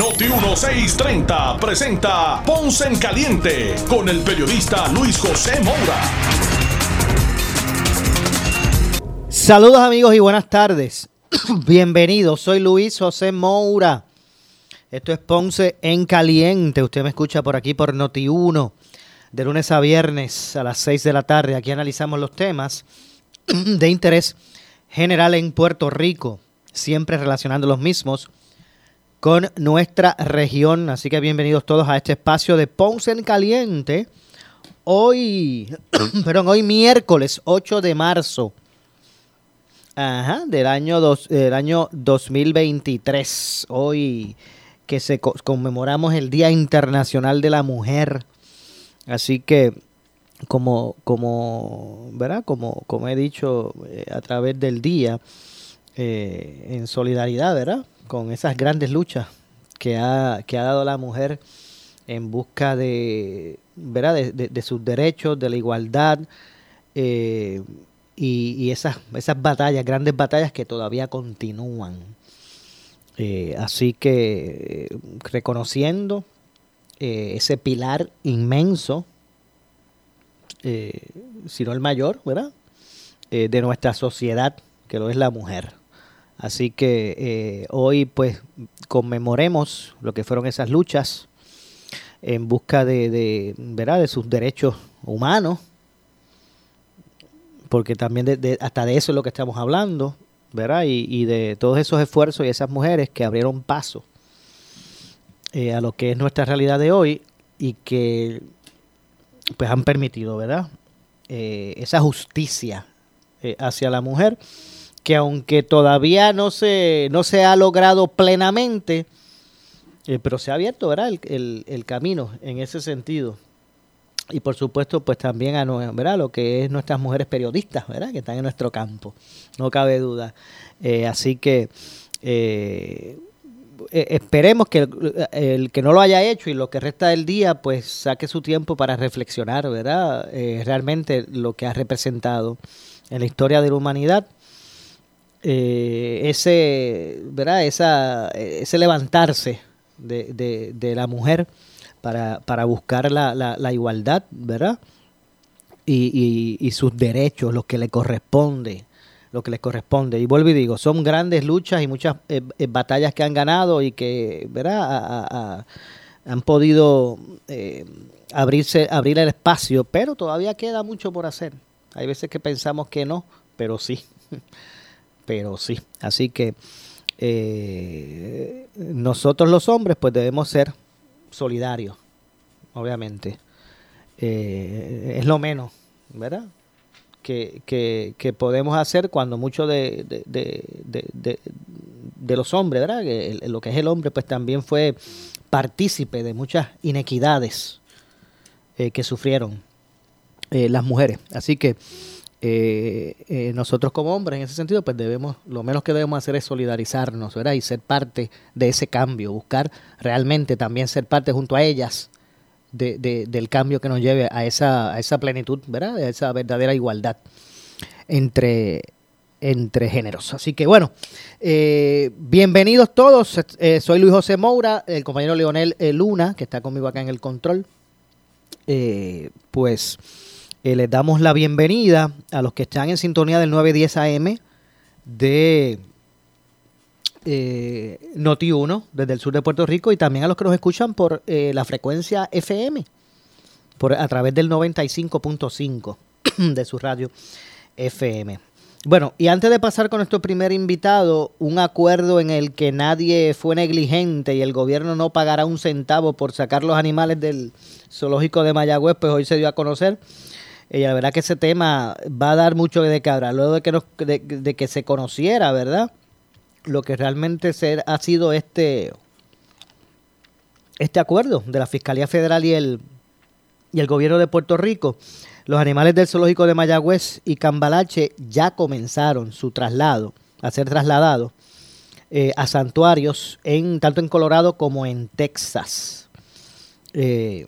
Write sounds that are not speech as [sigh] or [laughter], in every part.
Noti 1630 presenta Ponce en Caliente con el periodista Luis José Moura. Saludos amigos y buenas tardes. [clears throat] Bienvenidos, soy Luis José Moura. Esto es Ponce en Caliente. Usted me escucha por aquí por Noti 1 de lunes a viernes a las 6 de la tarde. Aquí analizamos los temas [clears throat] de interés general en Puerto Rico, siempre relacionando los mismos con nuestra región. Así que bienvenidos todos a este espacio de Ponce en Caliente. Hoy, [clears throat] perdón, hoy miércoles 8 de marzo ajá, del, año dos, del año 2023. Hoy que se conmemoramos el Día Internacional de la Mujer. Así que, como, como, ¿verdad? Como, como he dicho eh, a través del día, eh, en solidaridad, ¿verdad? Con esas grandes luchas que ha, que ha dado la mujer en busca de, ¿verdad? De, sus derechos, de la igualdad eh, y, esas, esas batallas, grandes batallas que todavía continúan. así que reconociendo eh, ese pilar inmenso, eh, si no el mayor, ¿verdad? Eh, de nuestra sociedad, que lo es la mujer. Así que hoy pues conmemoremos lo que fueron esas luchas en busca de, ¿verdad? de sus derechos humanos, porque también de, hasta de eso es lo que estamos hablando, ¿verdad? Y, y, de todos esos esfuerzos y esas mujeres que abrieron paso eh, a lo que es nuestra realidad de hoy y que pues han permitido, ¿verdad? Eh, esa justicia eh, hacia la mujer que aunque todavía no se, no se ha logrado plenamente, pero se ha abierto, ¿verdad? El, el, camino en ese sentido. Y por supuesto, pues también a ¿verdad? lo que es nuestras mujeres periodistas, ¿verdad? Que están en nuestro campo, no cabe duda. así que eh, esperemos que el, que no lo haya hecho y lo que resta del día, pues saque su tiempo para reflexionar, ¿verdad? Eh, realmente lo que ha representado en la historia de la humanidad. Eh, ese, ¿verdad? Esa, ese levantarse de, de, la mujer para, para buscar la, la, igualdad, ¿verdad? Y, y, y, sus derechos, los que le corresponde lo que les corresponde. Y vuelvo y digo, son grandes luchas y muchas eh, eh, batallas que han ganado y que ¿verdad? han podido eh, abrirse, abrir el espacio, pero todavía queda mucho por hacer. Hay veces que pensamos que no, pero sí, [laughs] pero sí. Así que nosotros los hombres pues debemos ser solidarios, obviamente. es lo menos, ¿verdad? que, que, podemos hacer cuando muchos de, de, los hombres, ¿verdad? lo que es el hombre, pues también fue partícipe de muchas inequidades eh, que sufrieron eh, las mujeres. Así que eh, nosotros como hombres, en ese sentido, pues debemos, lo menos que debemos hacer es solidarizarnos, ¿verdad? Y ser parte de ese cambio, buscar realmente también ser parte junto a ellas de, del cambio que nos lleve a esa, a esa plenitud, ¿verdad? A esa verdadera igualdad entre, entre géneros. Así que bueno, eh, bienvenidos todos. Eh, soy Luis José Moura, el compañero Leonel eh, Luna, que está conmigo acá en el control. pues les damos la bienvenida a los que están en sintonía del 910 AM de eh, Noti1 desde el sur de Puerto Rico y también a los que nos escuchan por eh, la frecuencia FM, por, a través del 95.5 [clears throat] de su radio FM. Bueno, y antes de pasar con nuestro primer invitado, un acuerdo en el que nadie fue negligente y el gobierno no pagará un centavo por sacar los animales del zoológico de Mayagüez, pues hoy se dio a conocer. Y la verdad que ese tema va a dar mucho de qué hablar. Luego de que, de que se conociera, ¿verdad? lo que realmente ha sido este, este acuerdo de la Fiscalía Federal y el, y el gobierno de Puerto Rico. Los animales del zoológico de Mayagüez y Cambalache ya comenzaron su traslado, a ser trasladados eh, a santuarios en, tanto en Colorado como en Texas. Eh,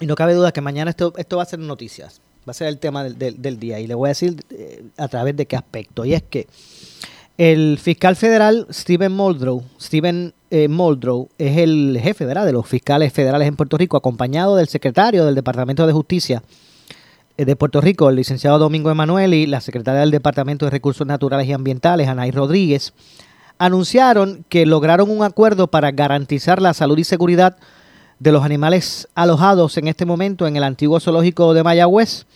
y no cabe duda que mañana esto, esto va a ser noticias, va a ser el tema del, del, día. Y le voy a decir eh, a través de qué aspecto. Y es que el fiscal federal Stephen Muldrow, Stephen Muldrow es el jefe de los fiscales federales en Puerto Rico, acompañado del secretario del Departamento de Justicia de Puerto Rico, el licenciado Domingo Emanuel y la secretaria del Departamento de Recursos Naturales y Ambientales, Anaí Rodríguez, anunciaron que lograron un acuerdo para garantizar la salud y seguridad de los animales alojados en este momento en el antiguo zoológico de Mayagüez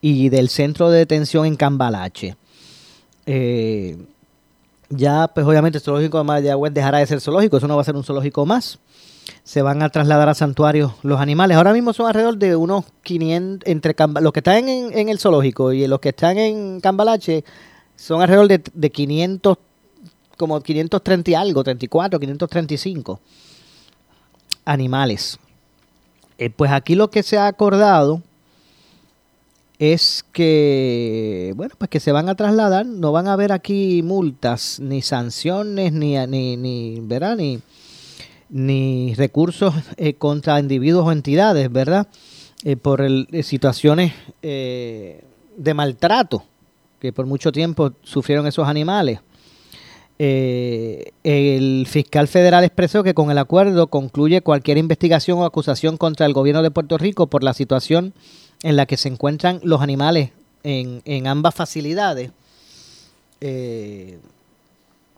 y del centro de detención en Cambalache. Eh, ya, pues obviamente el zoológico de Mayagüez dejará de ser zoológico, eso no va a ser un zoológico más. Se van a trasladar a santuarios los animales. Ahora mismo son alrededor de unos 500, entre los que están en, el zoológico y los que están en Cambalache, son alrededor de, de 500 como 530 y algo, 34, 535 animales. Eh, pues aquí lo que se ha acordado es que, bueno, pues que se van a trasladar, no van a haber aquí multas, ni sanciones, ni, ni, ni, ni, ni recursos eh, contra individuos o entidades, ¿verdad? Eh, por el, situaciones de maltrato que por mucho tiempo sufrieron esos animales. Eh, el fiscal federal expresó que con el acuerdo concluye cualquier investigación o acusación contra el gobierno de Puerto Rico por la situación en la que se encuentran los animales en, ambas facilidades. Eh,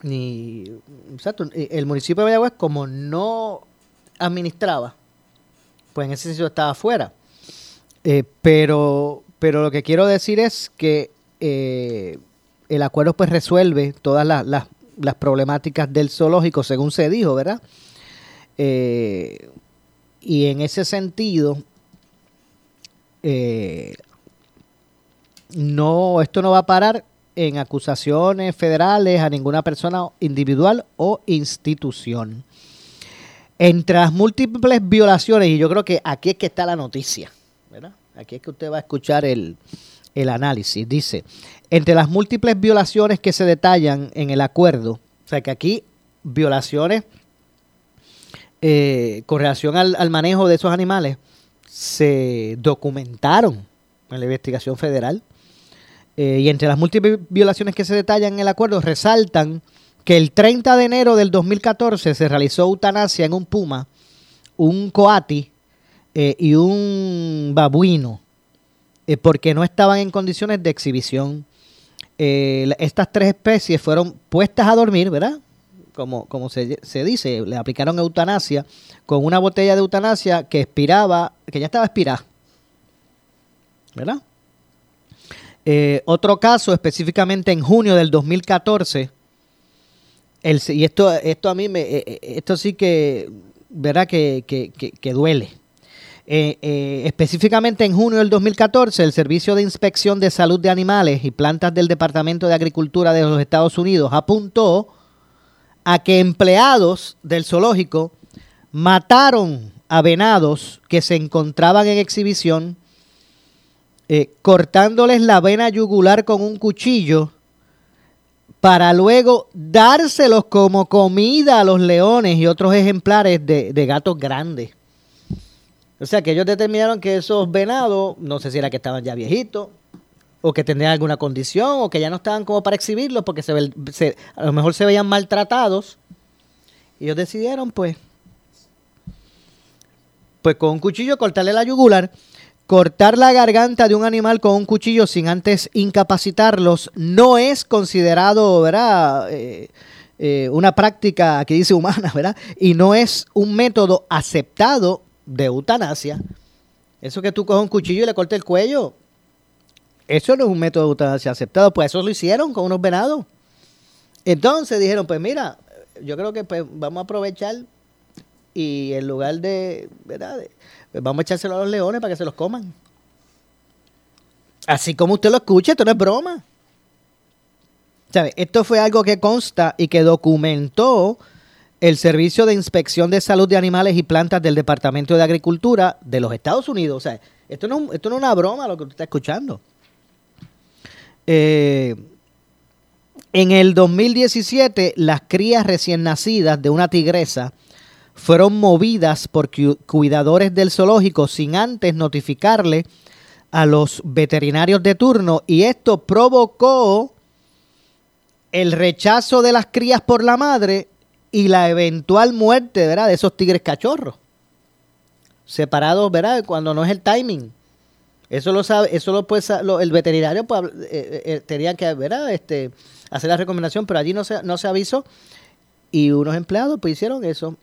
el municipio de Mayagüez, como no administraba, pues en ese sentido estaba afuera. Eh, pero, pero lo que quiero decir es que el acuerdo pues resuelve todas las problemáticas del zoológico, según se dijo, ¿verdad? Eh, y en ese sentido, eh, no, esto no va a parar en acusaciones federales a ninguna persona individual o institución. Entre las múltiples violaciones, y yo creo que aquí es que está la noticia, ¿verdad? Aquí es que usted va a escuchar el, el análisis. Dice, entre las múltiples violaciones que se detallan en el acuerdo, o sea que aquí violaciones eh, con relación al, manejo de esos animales se documentaron en la investigación federal. Eh, y entre las múltiples violaciones que se detallan en el acuerdo resaltan que el 30 de enero del 2014 se realizó eutanasia en un puma, un coati eh, y un babuino eh, porque no estaban en condiciones de exhibición. Eh, estas tres especies fueron puestas a dormir, ¿verdad? Como, como se, dice, le aplicaron eutanasia con una botella de eutanasia que expiraba, que ya estaba expirada. ¿Verdad? Eh, otro caso, específicamente en junio del 2014, el, y esto, esto a mí me, esto sí que, ¿verdad? que, que, que duele. Eh, eh, específicamente en junio del 2014, el Servicio de Inspección de Salud de Animales y Plantas del Departamento de Agricultura de los Estados Unidos apuntó a que empleados del zoológico mataron a venados que se encontraban en exhibición, eh, cortándoles la vena yugular con un cuchillo para luego dárselos como comida a los leones y otros ejemplares de gatos grandes. O sea que ellos determinaron que esos venados, no sé si era que estaban ya viejitos, o que tendrían alguna condición, o que ya no estaban como para exhibirlos, porque se, a lo mejor se veían maltratados. Y ellos decidieron, pues, pues con un cuchillo cortarle la yugular. Cortar la garganta de un animal con un cuchillo sin antes incapacitarlos no es considerado, ¿verdad? Eh, eh, una práctica que dice humana, ¿verdad? Y no es un método aceptado de eutanasia, eso que tú coges un cuchillo y le cortes el cuello, eso no es un método de eutanasia aceptado, pues eso lo hicieron con unos venados. Entonces dijeron, pues mira, yo creo que pues vamos a aprovechar y en lugar de, ¿verdad? Pues vamos a echárselo a los leones para que se los coman. Así como usted lo escucha, esto no es broma. ¿Sabe? Esto fue algo que consta y que documentó el Servicio de Inspección de Salud de Animales y Plantas del Departamento de Agricultura de los Estados Unidos. O sea, Esto no, esto no es una broma lo que usted está escuchando. Eh, en el 2017, las crías recién nacidas de una tigresa fueron movidas por cuidadores del zoológico sin antes notificarle a los veterinarios de turno y esto provocó el rechazo de las crías por la madre y la eventual muerte ¿verdad? de esos tigres cachorros. Separados, ¿verdad? Cuando no es el timing. Eso lo sabe, eso lo puede el veterinario pues, eh, eh, eh, tenía que ¿verdad? Este, hacer la recomendación, pero allí no se, no se avisó y unos empleados pues hicieron eso.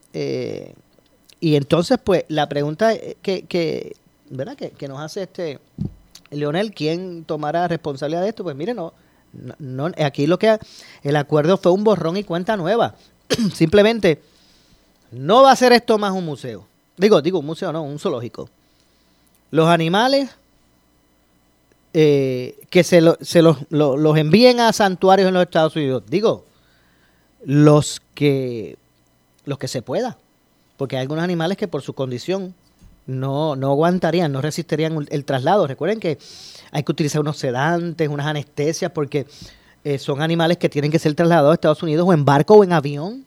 y entonces, pues, la pregunta que, que ¿verdad? Que, que, nos hace este Leonel, ¿quién tomará responsabilidad de esto? Pues mire, no, no, aquí lo que el acuerdo fue un borrón y cuenta nueva. [clears throat] Simplemente no va a ser esto más un museo. Digo, digo un museo, no, un zoológico. Los animales eh, que se, se los, los envíen a santuarios en los Estados Unidos. Digo, los que los que se pueda. Porque hay algunos animales que por su condición no, no aguantarían, no resistirían el traslado. Recuerden que hay que utilizar unos sedantes, unas anestesias, porque eh, son animales que tienen que ser trasladados a Estados Unidos o en barco o en avión.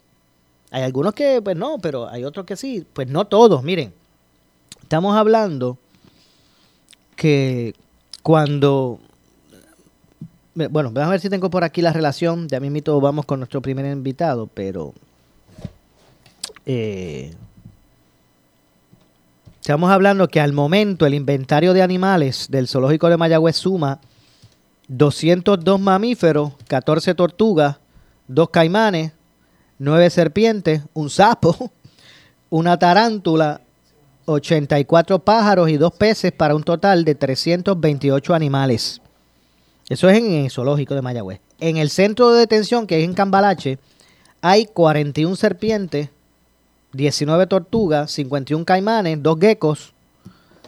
Hay algunos que, pues no, pero hay otros que sí. Pues no todos, miren. Estamos hablando que cuando... Bueno, vamos a ver si tengo por aquí la relación. Ya mismito vamos con nuestro primer invitado, pero... Eh, Estamos hablando que al momento el inventario de animales del zoológico de Mayagüez suma 202 mamíferos, 14 tortugas, 2 caimanes, 9 serpientes, un sapo, [laughs] una tarántula, 84 pájaros y 2 peces para un total de 328 animales. Eso es en el zoológico de Mayagüez. En el centro de detención, que es en Cambalache, hay 41 serpientes, 19 tortugas, 51 caimanes, 2 geckos,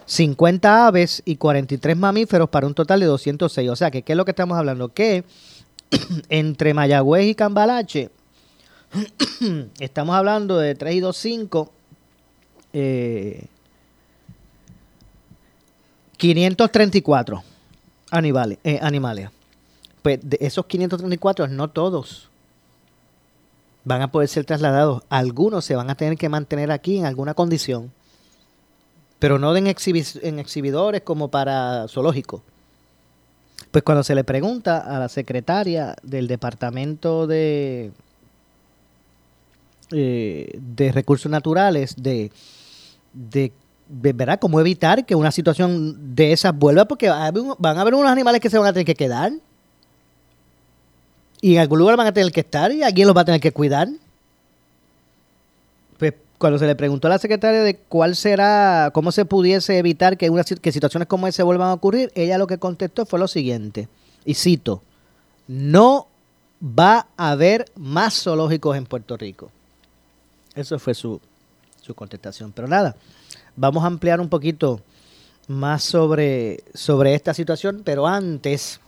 50 aves y 43 mamíferos para un total de 206. O sea, que ¿qué es lo que estamos hablando? Que [clears throat] entre Mayagüez y Cambalache [clears throat] estamos hablando de 3 y 2, 5, eh, 534 animales, eh, animales. Pues de esos 534, no todos van a poder ser trasladados. Algunos se van a tener que mantener aquí en alguna condición, pero no en, en exhibidores como para zoológicos. Pues cuando se le pregunta a la secretaria del Departamento de, eh, de Recursos Naturales de, de, ¿verdad? cómo evitar que una situación de esas vuelva, porque van a haber unos animales que se van a tener que quedar. Y en algún lugar van a tener que estar y alguien los va a tener que cuidar. Cuando se le preguntó a la secretaria de cuál será, cómo se pudiese evitar que, una, que situaciones como esa vuelvan a ocurrir, ella lo que contestó fue lo siguiente, y cito, no va a haber más zoológicos en Puerto Rico. Eso fue su, su contestación. Pero nada, vamos a ampliar un poquito más sobre, sobre esta situación, pero antes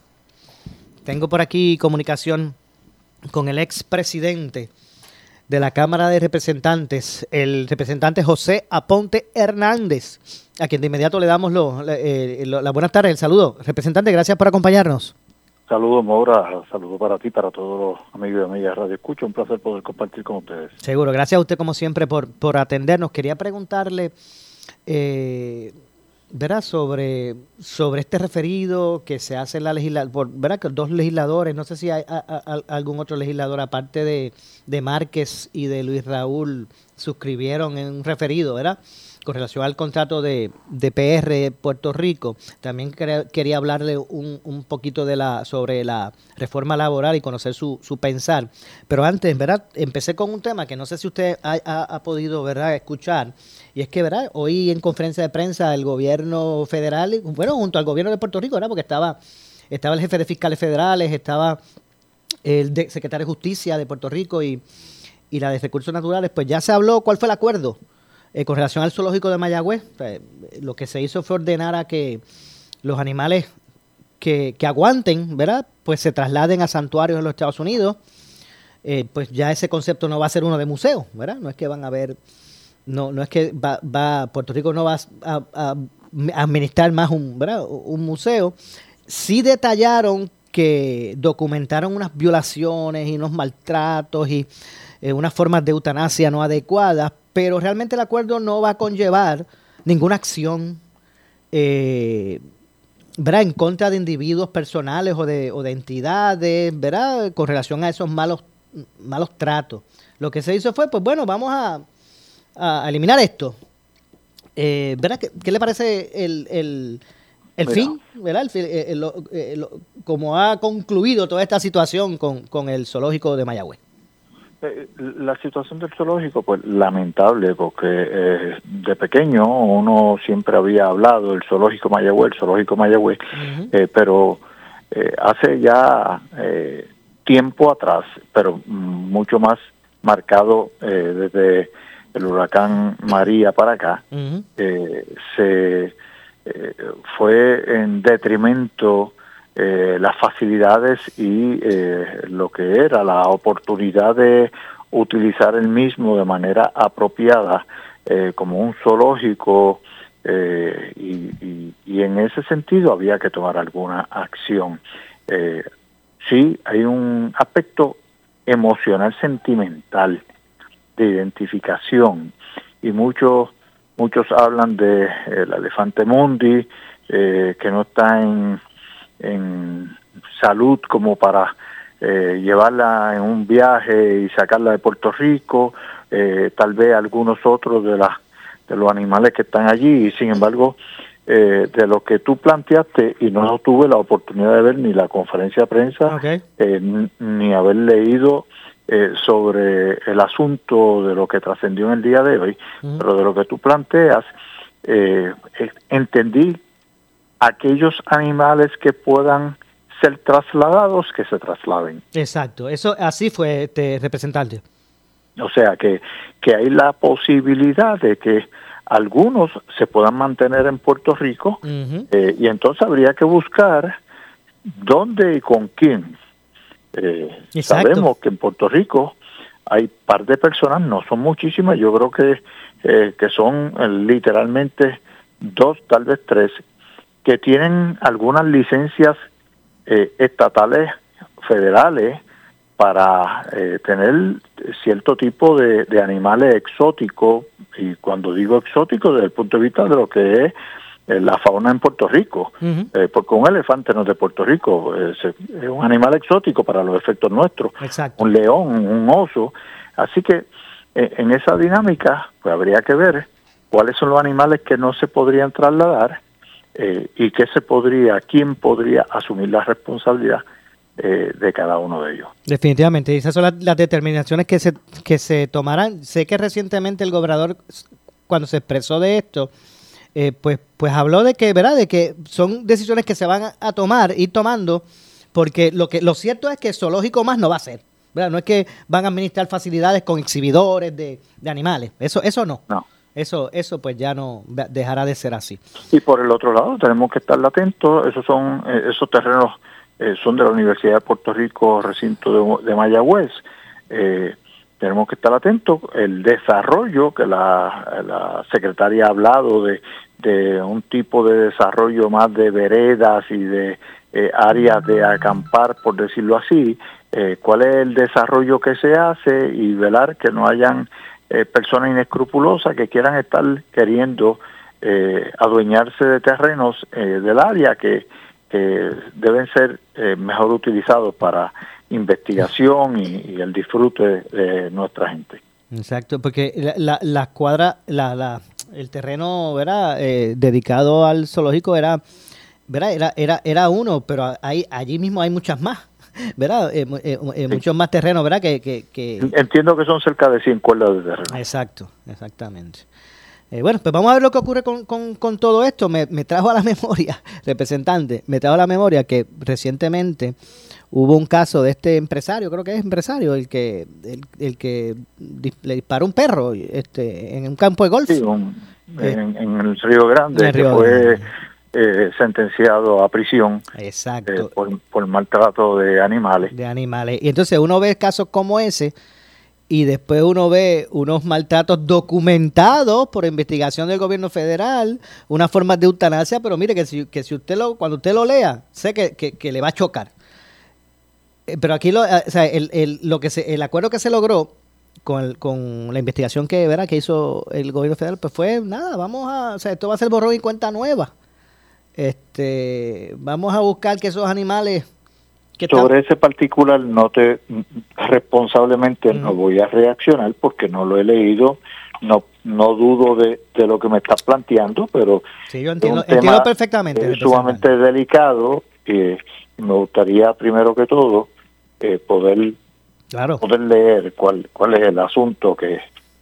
tengo por aquí comunicación con el expresidente de la Cámara de Representantes, el representante José Aponte Hernández, a quien de inmediato le damos lo, eh, la buenas tardes, el saludo. Representante, gracias por acompañarnos. Saludos, Maura. Saludos para ti, para todos los amigos y amigas de Radio Escucha. Un placer poder compartir con ustedes. Seguro. Gracias a usted, como siempre, por, por atendernos. Quería preguntarle eh, verá sobre, sobre este referido que se hace en la legislación, ¿verdad? Que dos legisladores, no sé si hay algún otro legislador aparte de, de Márquez y de Luis Raúl suscribieron en un referido, ¿verdad? Con relación al contrato de, de PR Puerto Rico, también quería, hablarle un, un, poquito de la, sobre la reforma laboral y conocer su, su pensar. Pero antes, ¿verdad? Empecé con un tema que no sé si usted ha, ha, podido, ¿verdad?, escuchar. Y es que, ¿verdad? Hoy en conferencia de prensa el gobierno federal, bueno, junto al gobierno de Puerto Rico, ¿verdad? Porque estaba, estaba el jefe de fiscales federales, estaba el secretario de Justicia de Puerto Rico y, y la de Recursos Naturales, pues ya se habló cuál fue el acuerdo eh, con relación al zoológico de Mayagüez, pues, lo que se hizo fue ordenar a que los animales que, aguanten, ¿verdad? Pues se trasladen a santuarios en los Estados Unidos. Eh, pues ya ese concepto no va a ser uno de museo, ¿verdad? No es que van a ver, no, no es que va, va Puerto Rico no va a, administrar más un, un museo. Sí detallaron que documentaron unas violaciones y unos maltratos y eh, unas formas de eutanasia no adecuadas, pero realmente el acuerdo no va a conllevar ninguna acción eh, en contra de individuos personales o de, o de entidades, ¿verdad? con relación a esos malos, malos tratos. Lo que se hizo fue, pues bueno, vamos a, eliminar esto. Eh, ¿verdad? ¿Qué, le parece el, el, fin, ¿verdad? Eh, eh, como ha concluido toda esta situación con, con el zoológico de Mayagüez? Eh, la situación del zoológico, pues lamentable, porque eh, de pequeño uno siempre había hablado del zoológico Mayagüez, el zoológico Mayagüez, eh, pero hace ya tiempo atrás, pero mucho más marcado desde el huracán María para acá, se fue en detrimento eh, las facilidades y eh, lo que era la oportunidad de utilizar el mismo de manera apropiada eh, como un zoológico y, y, en ese sentido había que tomar alguna acción. sí, hay un aspecto emocional sentimental de identificación y muchos muchos hablan de el elefante mundi que no está en en salud como para eh, llevarla en un viaje y sacarla de Puerto Rico, eh, tal vez algunos otros de, las de los animales que están allí, y sin embargo, eh, de lo que tú planteaste, y no tuve la oportunidad de ver ni la conferencia de prensa, ni haber leído sobre el asunto de lo que trascendió en el día de hoy, pero de lo que tú planteas, entendí aquellos animales que puedan ser trasladados, que se trasladen. Exacto, eso así fue este representante. O sea que, que hay la posibilidad de que algunos se puedan mantener en Puerto Rico eh, y entonces habría que buscar dónde y con quién. Eh, sabemos que en Puerto Rico hay par de personas, no son muchísimas, yo creo que, eh, que son literalmente dos, tal vez tres, que tienen algunas licencias eh, estatales, federales, para eh, tener cierto tipo de, animales exóticos, y cuando digo exóticos, desde el punto de vista de lo que es eh, la fauna en Puerto Rico, porque un elefante no es de Puerto Rico, es, un animal exótico para los efectos nuestros, un león, un oso, así que en esa dinámica pues habría que ver cuáles son los animales que no se podrían trasladar eh, y qué se podría, quién podría asumir la responsabilidad eh, de cada uno de ellos. Definitivamente, esas son las, determinaciones que se, que se tomarán. Sé que recientemente el gobernador, cuando se expresó de esto, eh, pues, pues habló de que, ¿verdad? De que son decisiones que se van a, tomar, ir tomando, porque lo que lo cierto es que zoológico más no va a ser. ¿verdad? No es que van a administrar facilidades con exhibidores de, de animales. Eso, eso no. No. Eso, eso pues ya no dejará de ser así. Y por el otro lado tenemos que estar atentos, esos son eh, esos terrenos eh, son de la Universidad de Puerto Rico, recinto de, Mayagüez. Eh, tenemos que estar atentos el desarrollo que la, secretaria ha hablado de, de un tipo de desarrollo más de veredas y de áreas de acampar, por decirlo así, cuál es el desarrollo que se hace y velar que no hayan eh, personas inescrupulosas que quieran estar queriendo eh, adueñarse de terrenos eh, del área que, deben ser mejor utilizados para investigación y, el disfrute de nuestra gente. Exacto, porque la, la, cuadra, la, el terreno ¿verdad? dedicado al zoológico era. Era, era, era uno, pero hay, allí mismo hay muchas más. ¿Verdad? Eh, eh, eh, muchos más terrenos, ¿verdad? Que, que, Entiendo que son cerca de 100 cuerdas de terreno. Exacto, exactamente. bueno, pues vamos a ver lo que ocurre con, con, todo esto. Me, trajo a la [laughs] memoria, representante, me trajo a la memoria que recientemente hubo un caso de este empresario, creo que es empresario, el que el, que le disparó un perro este, en un campo de golf. Sí, en, el Río Grande, que fue eh, sentenciado a prisión Exacto. Eh, por, maltrato de animales. De animales. Y entonces uno ve casos como ese y después uno ve unos maltratos documentados por investigación del gobierno federal, unas formas de eutanasia, pero mire que si, que si usted lo, cuando usted lo lea, sé que, que, le va a chocar. Eh, pero aquí lo, eh, o sea, el, el, lo que se, el acuerdo que se logró con, con la investigación que, ¿verdad? que hizo el gobierno federal, pues fue nada, vamos a, o sea, esto va a ser borrón y cuenta nueva. Este, vamos a buscar que esos animales sobre ese particular no te responsablemente no voy a reaccionar porque no lo he leído, no no dudo de, lo que me estás planteando, pero sí, yo entiendo, entiendo perfectamente. Es sumamente delicado y me gustaría primero que todo eh, poder claro. poder leer cuál cuál es el asunto que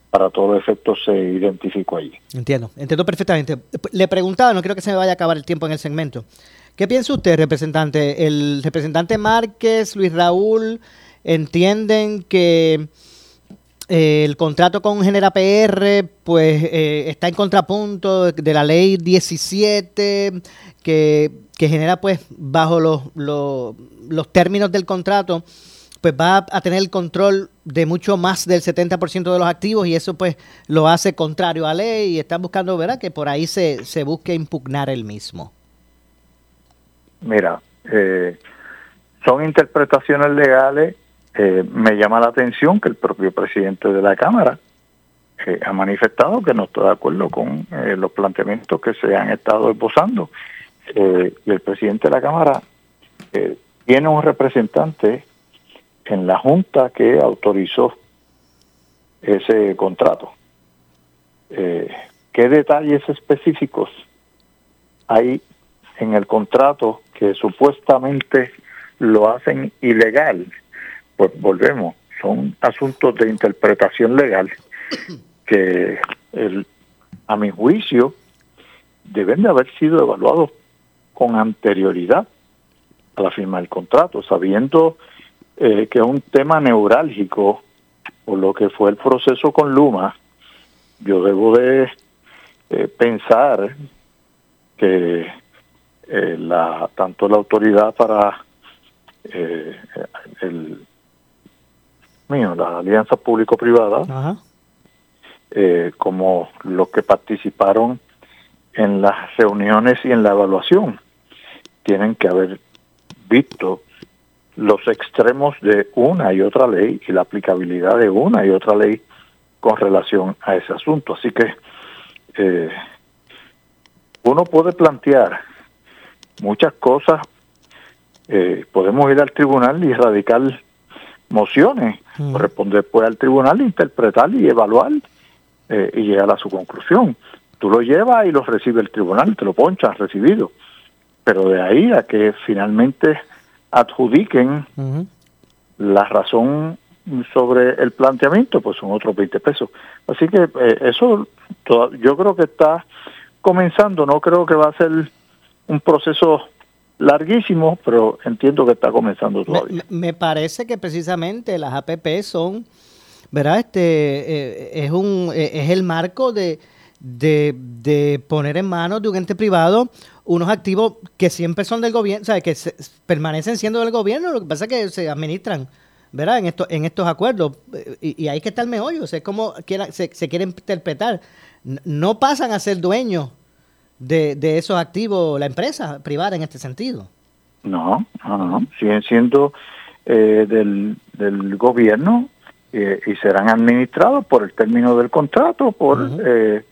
para todos los efectos se identificó allí. Entiendo, entiendo perfectamente. Le preguntaba, no creo que se me vaya a acabar el tiempo en el segmento. ¿Qué piensa usted, representante? ¿El representante Márquez, Luis Raúl, entienden que eh, el contrato con Genera PR pues, eh, está en contrapunto de la ley 17 que, genera pues bajo los, los, términos del contrato pues va a tener el control de mucho más del 70% de los activos y eso pues lo hace contrario a ley y están buscando, ¿verdad? Que por ahí se, se busque impugnar el mismo. Mira, eh, son interpretaciones legales. Eh, me llama la atención que el propio presidente de la Cámara eh, ha manifestado que no está de acuerdo con los planteamientos que se han estado esbozando. y el presidente de la Cámara tiene un representante en la Junta que autorizó ese contrato. ¿Qué detalles específicos hay en el contrato que supuestamente lo hacen ilegal, pues volvemos, son asuntos de interpretación legal que el, a mi juicio deben de haber sido evaluados con anterioridad a la firma del contrato, sabiendo eh, que es un tema neurálgico por lo que fue el proceso con Luma, yo debo de eh, pensar que eh, la tanto la autoridad para eh, el mío la alianza público privada eh, como los que participaron en las reuniones y en la evaluación tienen que haber visto los extremos de una y otra ley y la aplicabilidad de una y otra ley con relación a ese asunto así que uno puede plantear muchas cosas. Eh, podemos ir al tribunal y radicar mociones, mm. responder pues al tribunal, interpretar y evaluar eh, y llegar a su conclusión. Tú lo llevas y lo recibe el tribunal, te lo ponchas recibido. Pero de ahí a que finalmente adjudiquen la razón sobre el planteamiento, pues son otros 20 pesos. Así que eh, eso yo creo que está comenzando, no creo que va a ser un proceso larguísimo, pero entiendo que está comenzando todavía. Me, parece que precisamente las APP son, ¿verdad? Este eh, es un eh, es el marco de, de, poner en manos de un ente privado unos activos que siempre son del gobierno, o sea, que permanecen siendo del gobierno, lo que pasa es que se administran, ¿verdad? En, esto, en estos acuerdos. Y, y ahí que está el meollo, o sea, es como quiera, se, se quiere interpretar. No pasan a ser dueños de, de esos activos la empresa privada en este sentido. No, no, no, siguen siendo eh, del, del gobierno eh, y serán administrados por el término del contrato, por eh,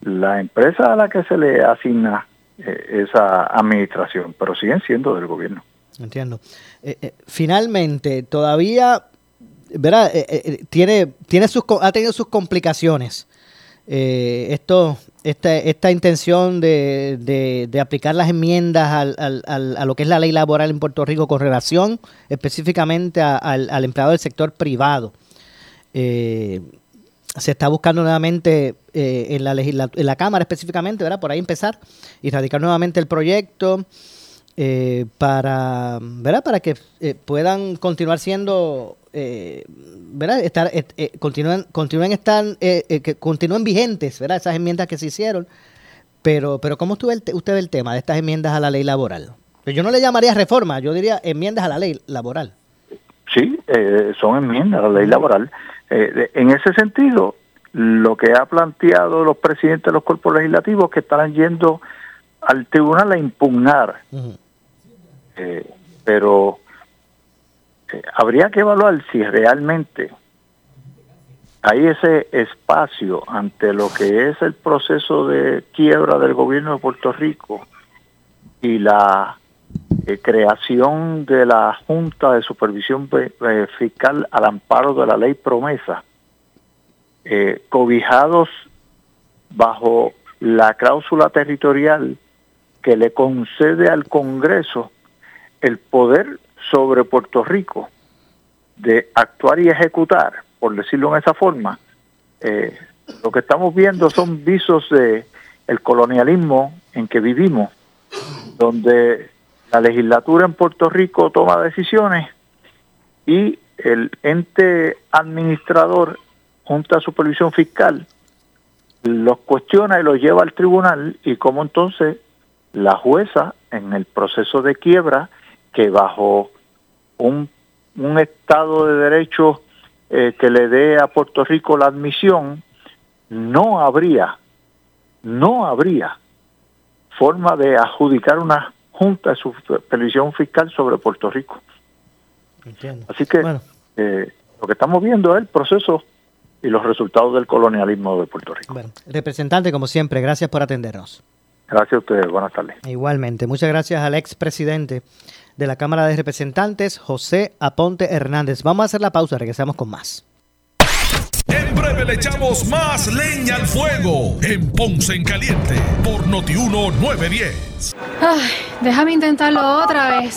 la empresa a la que se le asigna esa administración, pero siguen siendo del gobierno. Entiendo. finalmente, todavía, ¿verdad? tiene, tiene sus, ha tenido sus complicaciones. esto esta, esta intención de, de, aplicar las enmiendas al, al, a lo que es la ley laboral en Puerto Rico con relación específicamente al, al, empleado del sector privado. Eh, se está buscando nuevamente eh, en, la en la Cámara específicamente, ¿verdad? Por ahí empezar y radicar nuevamente el proyecto eh, para, ¿verdad? Para que puedan continuar siendo eh, ¿verdad? Estar, eh, eh, continúen, continúen, están, eh, que continúen vigentes, ¿verdad? Esas enmiendas que se hicieron. Pero, pero ¿cómo estuvo el, usted el tema de estas enmiendas a la ley laboral? Yo no le llamaría reforma, yo diría enmiendas a la ley laboral. Sí, son enmiendas a la ley laboral. Eh, en ese sentido, lo que ha planteado los presidentes de los cuerpos legislativos que estarán yendo al tribunal a impugnar. Eh, pero eh, habría que evaluar si realmente hay ese espacio ante lo que es el proceso de quiebra del gobierno de Puerto Rico y la eh, creación de la Junta de Supervisión Fiscal al amparo de la ley promesa, cobijados bajo la cláusula territorial que le concede al Congreso el poder sobre Puerto Rico de actuar y ejecutar, por decirlo en esa forma, eh, lo que estamos viendo son visos de el colonialismo en que vivimos, donde la legislatura en Puerto Rico toma decisiones y el ente administrador, Junta de Supervisión Fiscal, los cuestiona y los lleva al tribunal y como entonces la jueza en el proceso de quiebra que bajo un, un Estado de Derecho eh, que le dé a Puerto Rico la admisión, no habría, no habría forma de adjudicar una junta de supervisión fiscal sobre Puerto Rico. Así que eh, lo que estamos viendo es el proceso y los resultados del colonialismo de Puerto Rico. representante, como siempre, gracias por atendernos. Gracias a ustedes, buenas tardes. Igualmente, muchas gracias al expresidente de la Cámara de Representantes, José Aponte Hernández. Vamos a hacer la pausa, regresamos con más. Le echamos más leña al fuego en Ponce en Caliente por Notiuno 910. Ay, déjame intentarlo otra vez.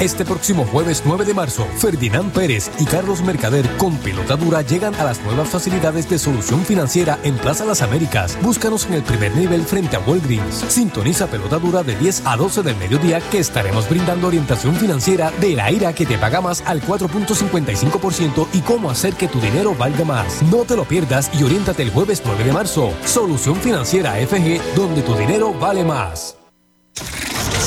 Este próximo jueves 9 de marzo, Ferdinand Pérez y Carlos Mercader con pelota dura llegan a las nuevas facilidades de solución financiera en Plaza Las Américas. Búscanos en el primer nivel frente a Walgreens. Sintoniza pelota dura de 10 a 12 del mediodía que estaremos brindando orientación financiera de la ira que te paga más al 4.55% y cómo hacer que tu dinero valga más. No te lo pierdas y oriéntate el jueves 9 de marzo. Solución financiera FG donde tu dinero vale más.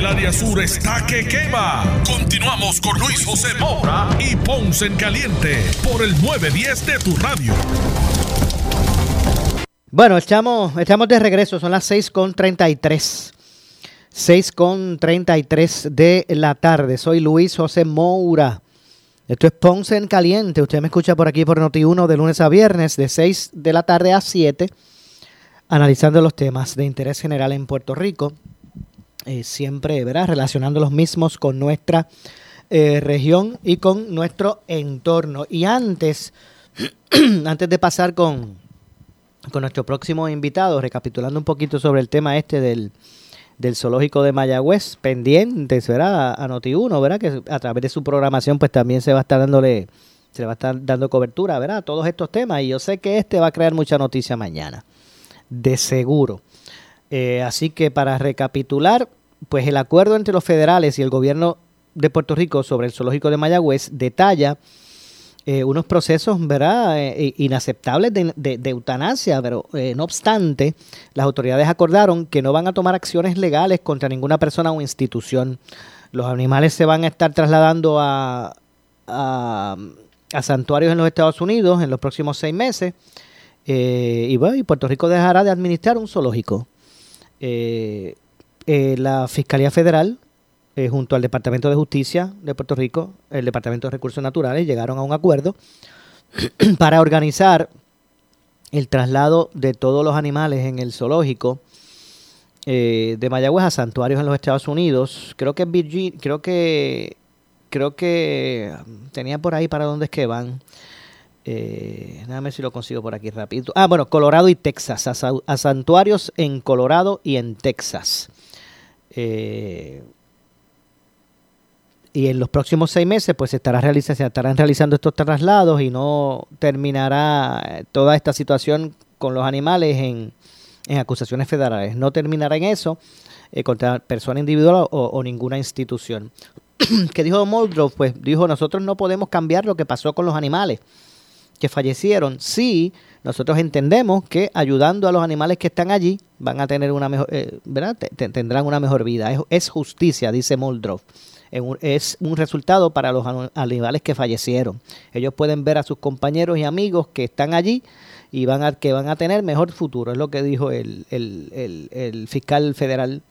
El área sur está que quema. Continuamos con Luis José Moura y Ponce en Caliente por el 910 de tu radio. Bueno, estamos, estamos de regreso, son las 6.33. 6.33 de la tarde. Soy Luis José Moura. Esto es Ponce en Caliente. Usted me escucha por aquí por Noti1 de lunes a viernes, de 6 de la tarde a 7, analizando los temas de interés general en Puerto Rico eh, siempre, ¿verdad? Relacionando los mismos con nuestra eh, región y con nuestro entorno. Y antes, [clears throat] antes de pasar con, con nuestro próximo invitado, recapitulando un poquito sobre el tema este del, del zoológico de Mayagüez, pendientes, ¿verdad? A, Noti1, ¿verdad? Que a través de su programación, pues también se va a estar dándole, se va a estar dando cobertura, ¿verdad? A todos estos temas. Y yo sé que este va a crear mucha noticia mañana. De seguro. Eh, así que para recapitular, pues el acuerdo entre los federales y el gobierno de Puerto Rico sobre el zoológico de Mayagüez detalla eh, unos procesos ¿verdad? Eh, inaceptables de, eutanasia, pero no obstante, las autoridades acordaron que no van a tomar acciones legales contra ninguna persona o institución. Los animales se van a estar trasladando a, santuarios en los Estados Unidos en los próximos seis meses. Eh, y bueno, y Puerto Rico dejará de administrar un zoológico. Eh, eh, la Fiscalía Federal, junto al Departamento de Justicia de Puerto Rico, el Departamento de Recursos Naturales, llegaron a un acuerdo [clears throat] para organizar el traslado de todos los animales en el zoológico de Mayagüez a santuarios en los Estados Unidos. Creo que Virginia, creo que creo que tenía por ahí para dónde es que van. Eh, déjame si lo consigo por aquí rápido. Ah, bueno, Colorado y Texas. A, santuarios en Colorado y en Texas. Eh, y en los próximos seis meses, pues se, estará se estarán realizando estos traslados y no terminará toda esta situación con los animales en, acusaciones federales. No terminará en eso eh, contra persona individual o, ninguna institución. [clears throat] ¿Qué dijo Muldrow? Pues dijo, nosotros no podemos cambiar lo que pasó con los animales que fallecieron. Sí, nosotros entendemos que ayudando a los animales que están allí van a tener una mejor, eh, ¿verdad? tendrán una mejor vida. Es, justicia, dice Muldrow. Es un resultado para los animales que fallecieron. Ellos pueden ver a sus compañeros y amigos que están allí y van a, que van a tener mejor futuro. Es lo que dijo el fiscal federal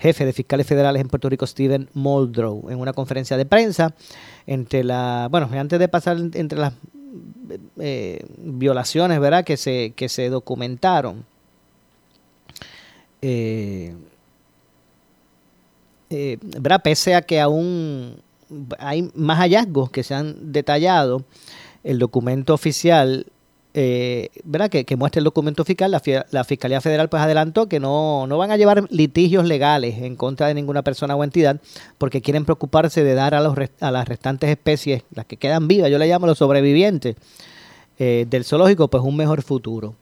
jefe de fiscales federales en Puerto Rico, Steven Muldrow, en una conferencia de prensa entre la, bueno, antes de pasar entre las eh, violaciones, ¿verdad? Que se, que se documentaron. Eh, eh, ¿verdad? Pese a que aún hay más hallazgos que se han detallado, el documento oficial eh, ¿verdad? Que, que, muestre el documento fiscal, la, Fiscalía Federal pues adelantó que no, no van a llevar litigios legales en contra de ninguna persona o entidad porque quieren preocuparse de dar a, los, a las restantes especies, las que quedan vivas, yo le llamo los sobrevivientes eh, del zoológico, pues un mejor futuro.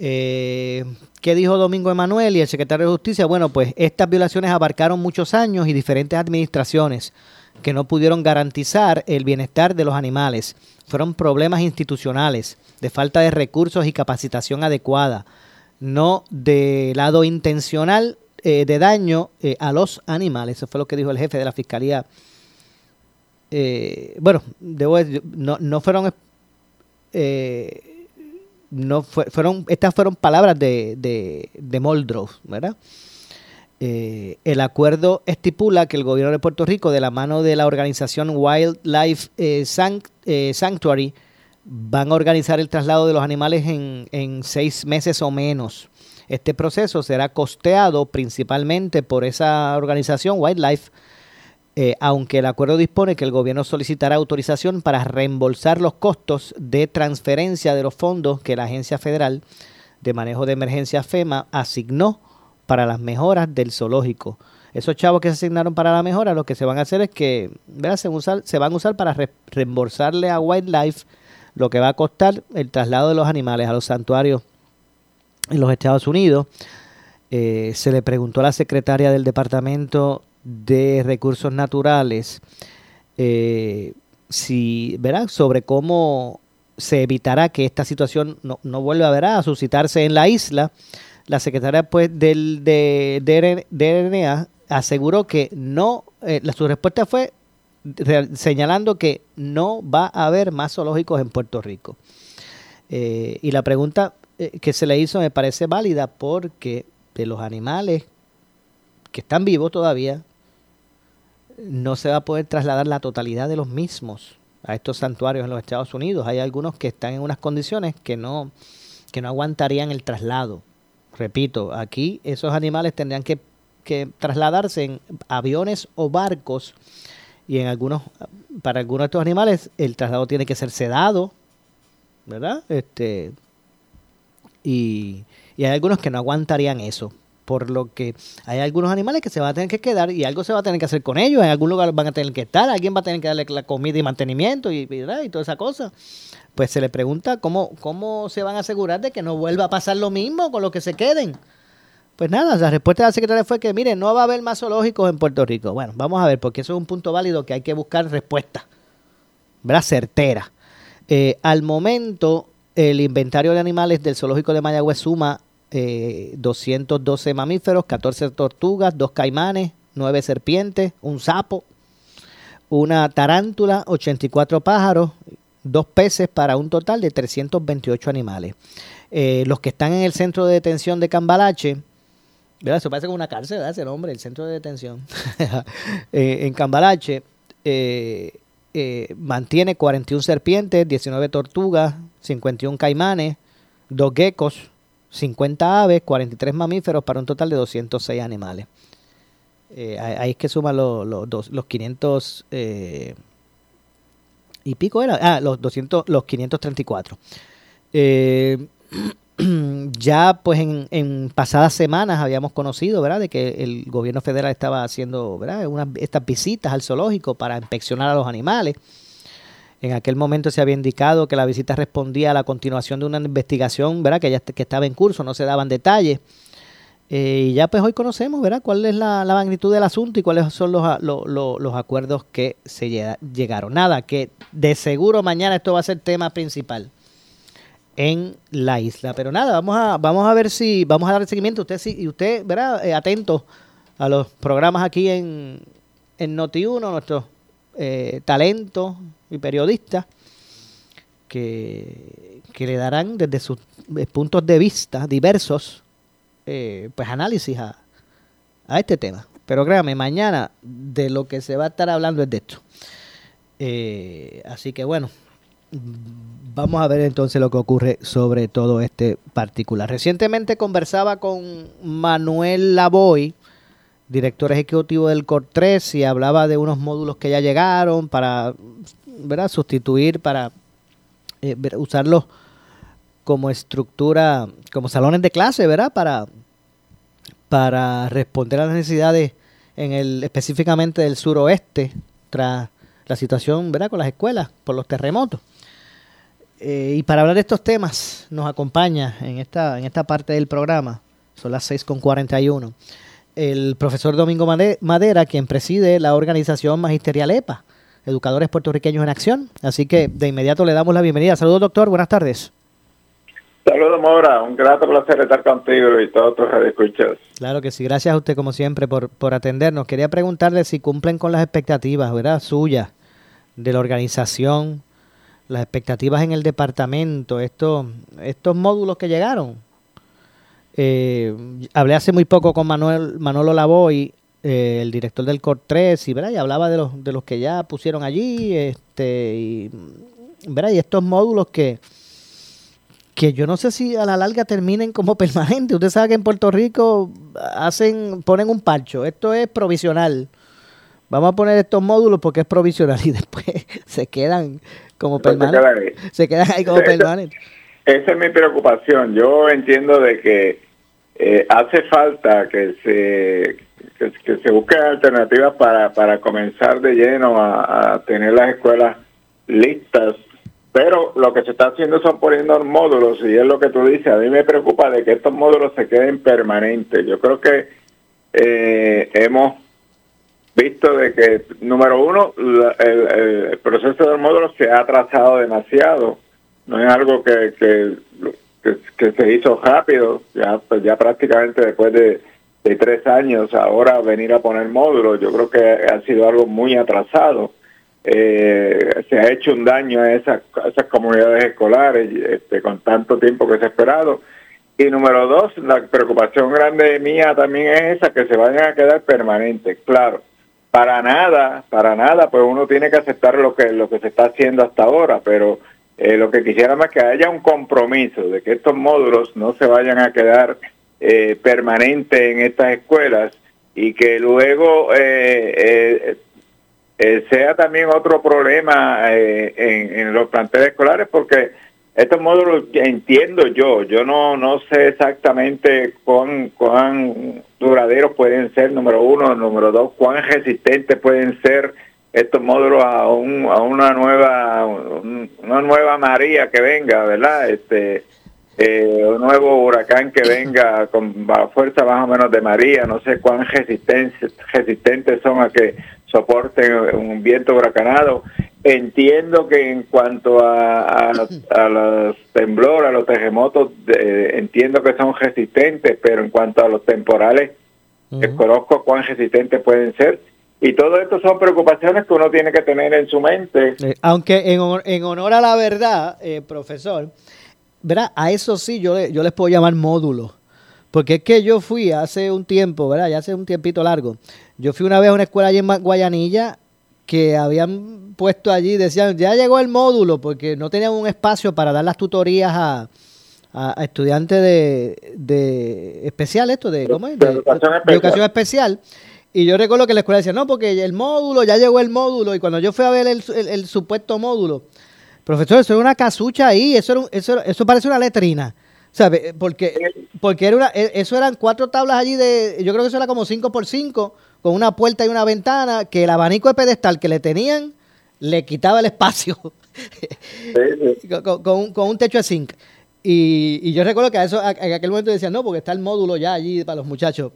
Eh, ¿Qué dijo Domingo Emanuel y el secretario de Justicia? Bueno, pues estas violaciones abarcaron muchos años y diferentes administraciones que no pudieron garantizar el bienestar de los animales. Fueron problemas institucionales, de falta de recursos y capacitación adecuada, no de lado intencional eh, de daño eh, a los animales. Eso fue lo que dijo el jefe de la Fiscalía. Eh, bueno, debo no, no fueron... no fueron estas fueron palabras de, de, de Moldrow, ¿verdad? Eh, el acuerdo estipula que el gobierno de Puerto Rico, de la mano de la organización Wildlife eh, eh, Sanctuary, van a organizar el traslado de los animales en, seis meses o menos. Este proceso será costeado principalmente por esa organización Wildlife, aunque el acuerdo dispone que el gobierno solicitará autorización para reembolsar los costos de transferencia de los fondos que la Agencia Federal de Manejo de Emergencia FEMA asignó para las mejoras del zoológico. Esos chavos que se asignaron para la mejora, lo que se van a hacer es que Se, van a usar para reembolsarle a Wildlife lo que va a costar el traslado de los animales a los santuarios en los Estados Unidos. Eh, se le preguntó a la secretaria del Departamento de Recursos Naturales eh, si, ¿verdad? sobre cómo se evitará que esta situación no, no vuelva a suscitarse en la isla la secretaria pues del de, de, aseguró que no, eh, su respuesta fue señalando que no va a haber más zoológicos en Puerto Rico. Eh, y la pregunta eh, que se le hizo me parece válida porque de los animales que están vivos todavía, no se va a poder trasladar la totalidad de los mismos a estos santuarios en los Estados Unidos. Hay algunos que están en unas condiciones que no, que no aguantarían el traslado. Repito, aquí esos animales tendrían que, trasladarse en aviones o barcos y en algunos, para algunos de estos animales el traslado tiene que ser sedado, ¿verdad? Este, y, y hay algunos que no aguantarían eso por lo que hay algunos animales que se van a tener que quedar y algo se va a tener que hacer con ellos, en algún lugar van a tener que estar, alguien va a tener que darle la comida y mantenimiento y, toda esa cosa pues se le pregunta cómo, cómo se van a asegurar de que no vuelva a pasar lo mismo con los que se queden. Pues nada, la respuesta de la secretaria fue que, mire, no va a haber más zoológicos en Puerto Rico. Bueno, vamos a ver, porque eso es un punto válido que hay que buscar respuesta, ¿verdad? Certera. Eh, al momento, el inventario de animales del zoológico de Mayagüez suma 212 eh, mamíferos, 14 tortugas, 2 caimanes, 9 serpientes, un sapo, una tarántula, 84 pájaros dos peces para un total de 328 animales. Eh, los que están en el centro de detención de Cambalache, ¿verdad? Eso parece como una cárcel, ¿verdad? Ese nombre, el centro de detención. [laughs] Eh, en Cambalache eh, mantiene 41 serpientes, 19 tortugas, 51 caimanes, dos geckos, 50 aves, 43 mamíferos para un total de 206 animales. ahí es que suman los, los, los 500 y pico era, ah, los 200, los 534. Eh, [clears throat] ya pues en, pasadas semanas habíamos conocido, ¿verdad?, de que el gobierno federal estaba haciendo, ¿verdad?, estas visitas al zoológico para inspeccionar a los animales. En aquel momento se había indicado que la visita respondía a la continuación de una investigación, ¿verdad?, que ya que estaba en curso, no se daban detalles. Eh, y ya pues hoy conocemos, ¿verdad?, cuál es la, magnitud del asunto y cuáles son los, los, acuerdos que se llegaron. Nada, que de seguro mañana esto va a ser tema principal en la isla. Pero nada, vamos a, vamos a ver si, vamos a dar seguimiento. Usted sí, y usted, ¿verdad?, eh, atento a los programas aquí en, en Noti1, nuestros eh, talentos y periodistas que, que le darán desde sus puntos de vista diversos eh, pues análisis a, este tema. Pero créame, mañana de lo que se va a estar hablando es de esto. Eh, así que bueno, vamos a ver entonces lo que ocurre sobre todo este particular. Recientemente conversaba con Manuel Lavoy, director ejecutivo del COR 3, y hablaba de unos módulos que ya llegaron para ¿verdad? sustituir, para eh, usarlos como estructura, como salones de clase, ¿verdad? Para, para responder a las necesidades en el, específicamente del suroeste, tras la situación, ¿verdad? Con las escuelas, por los terremotos. Eh, y para hablar de estos temas, nos acompaña en esta, en esta parte del programa, son las 6.41, el profesor Domingo Madera, quien preside la organización magisterial EPA, Educadores Puertorriqueños en Acción. Así que de inmediato le damos la bienvenida. Saludos, doctor. Buenas tardes. Saludos, Mora. Un grato placer estar contigo y todos tus escuchas. Claro que sí. Gracias a usted, como siempre, por, por atendernos. Quería preguntarle si cumplen con las expectativas, ¿verdad? Suyas, de la organización, las expectativas en el departamento, estos, estos módulos que llegaron. Eh, hablé hace muy poco con Manuel Manolo Lavoy, eh, el director del COR 3, y, ¿verdad? y hablaba de los, de los que ya pusieron allí, este, y, ¿verdad? y estos módulos que que yo no sé si a la larga terminen como [laughs] permanentes. Usted sabe que en Puerto Rico hacen, ponen un parcho. Esto es provisional. Vamos a poner estos módulos porque es provisional [laughs] y después se quedan como permanentes. Se quedan ahí como [laughs] permanentes. Esa es mi preocupación. Yo entiendo de que eh, hace falta que se que, se busquen alternativas para, para comenzar de lleno a tener las escuelas listas pero lo que se está haciendo son poniendo módulos y es lo que tú dices. A mí me preocupa de que estos módulos se queden permanentes. Yo creo que eh, hemos visto de que, número uno, el, proceso del módulo se ha atrasado demasiado. No es algo que, que, se hizo rápido, ya, pues ya prácticamente después de, de tres años, ahora venir a poner módulos, yo creo que ha sido algo muy atrasado eh, se ha hecho un daño a esas, esas comunidades escolares este, con tanto tiempo que se ha esperado. Y número dos, la preocupación grande mía también es esa, que se vayan a quedar permanentes. Claro, para nada, para nada, pues uno tiene que aceptar lo que, lo que se está haciendo hasta ahora, pero eh, lo que quisiera más que haya un compromiso de que estos módulos no se vayan a quedar eh, permanentes en estas escuelas y que luego eh, eh eh, sea también otro problema eh, en, los planteles escolares porque estos módulos entiendo yo, yo no no sé exactamente cuán, cuán duraderos pueden ser, número uno, número dos, cuán resistentes pueden ser estos módulos a, un, a una nueva una nueva María que venga, ¿verdad? Este eh, un nuevo huracán que venga con fuerza más o menos de María, no sé cuán resistentes son a que soporten un viento huracanado. Entiendo que en cuanto a, a, los temblores, a los terremotos, entiendo que son resistentes, pero en cuanto a los temporales, desconozco cuán resistentes pueden ser. Y todo esto son preocupaciones que uno tiene que tener en su mente. Eh, aunque en, en, honor a la verdad, eh, profesor, ¿verdad? A eso sí yo, yo les puedo llamar módulo. Porque es que yo fui hace un tiempo, ¿verdad? Ya hace un tiempito largo. Yo fui una vez a una escuela allí en Guayanilla que habían puesto allí, decían, ya llegó el módulo, porque no tenían un espacio para dar las tutorías a, a, estudiantes de, de especial, esto de, ¿cómo es? de, educación, especial. Y yo recuerdo que la escuela decía, no, porque el módulo, ya llegó el módulo. Y cuando yo fui a ver el, supuesto módulo, profesor, eso era una casucha ahí, eso, eso, eso parece una letrina. ¿Sabe? Porque, porque era una, e, eso eran cuatro tablas allí de, yo creo que eso era como 5 por 5 con una puerta y una ventana, que el abanico de pedestal que le tenían le quitaba el espacio. [laughs] con, con, un techo de zinc. Y, yo recuerdo que a eso, en aquel momento decían, no, porque está el módulo ya allí para los muchachos.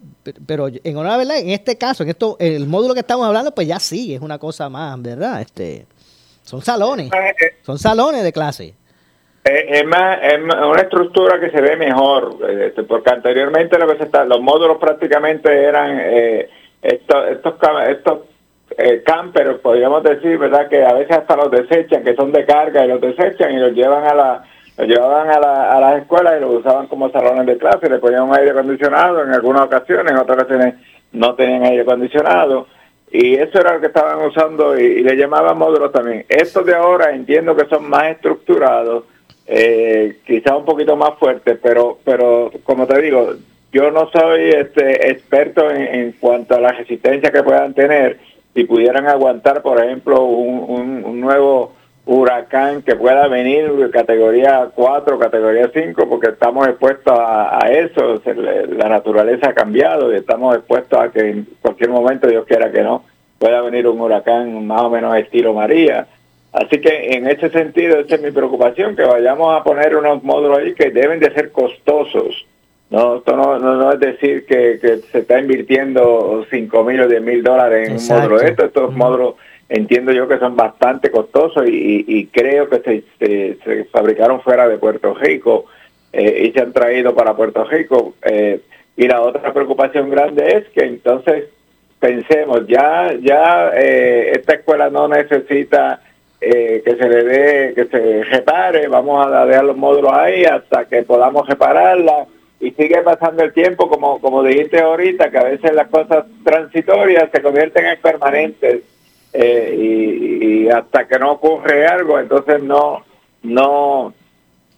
Pero en honor a verdad, en este caso, en esto, el módulo que estamos hablando, pues ya sí, es una cosa más, ¿verdad? Este, son salones, son salones de clase. Es más, es una estructura que se ve mejor, este, porque anteriormente lo que se está, los módulos prácticamente eran eh, estos, estos, estos eh, campers, podríamos decir, ¿verdad? Que a veces hasta los desechan, que son de carga y los desechan y los llevan a la lo llevaban a, la, a las escuelas y lo usaban como salones de clase, le ponían un aire acondicionado en algunas ocasiones, en otras ocasiones no tenían aire acondicionado y eso era lo que estaban usando y, le llamaban módulos también. Estos de ahora entiendo que son más estructurados, eh, quizás un poquito más fuertes, pero, pero como te digo, yo no soy este experto en, cuanto a la resistencia que puedan tener si pudieran aguantar, por ejemplo, un, un nuevo huracán que pueda venir categoría 4, categoría 5, porque estamos expuestos a, eso, la naturaleza ha cambiado y estamos expuestos a que en cualquier momento, Dios quiera que no, pueda venir un huracán más o menos estilo María. Así que en ese sentido, esa es mi preocupación, que vayamos a poner unos módulos ahí que deben de ser costosos. No, esto no, no, es decir que, se está invirtiendo 5 mil o 10 mil dólares en un módulo. Esto, estos módulos entiendo yo que son bastante costosos y, creo que se, fabricaron fuera de Puerto Rico eh, y se han traído para Puerto Rico. Eh, y la otra preocupación grande es que entonces pensemos, ya, ya eh, esta escuela no necesita que se le dé, que se repare, vamos a dejar los módulos ahí hasta que podamos repararla y sigue pasando el tiempo, como, como dijiste ahorita, que a veces las cosas transitorias se convierten en permanentes eh, y, hasta que no ocurre algo, entonces no, no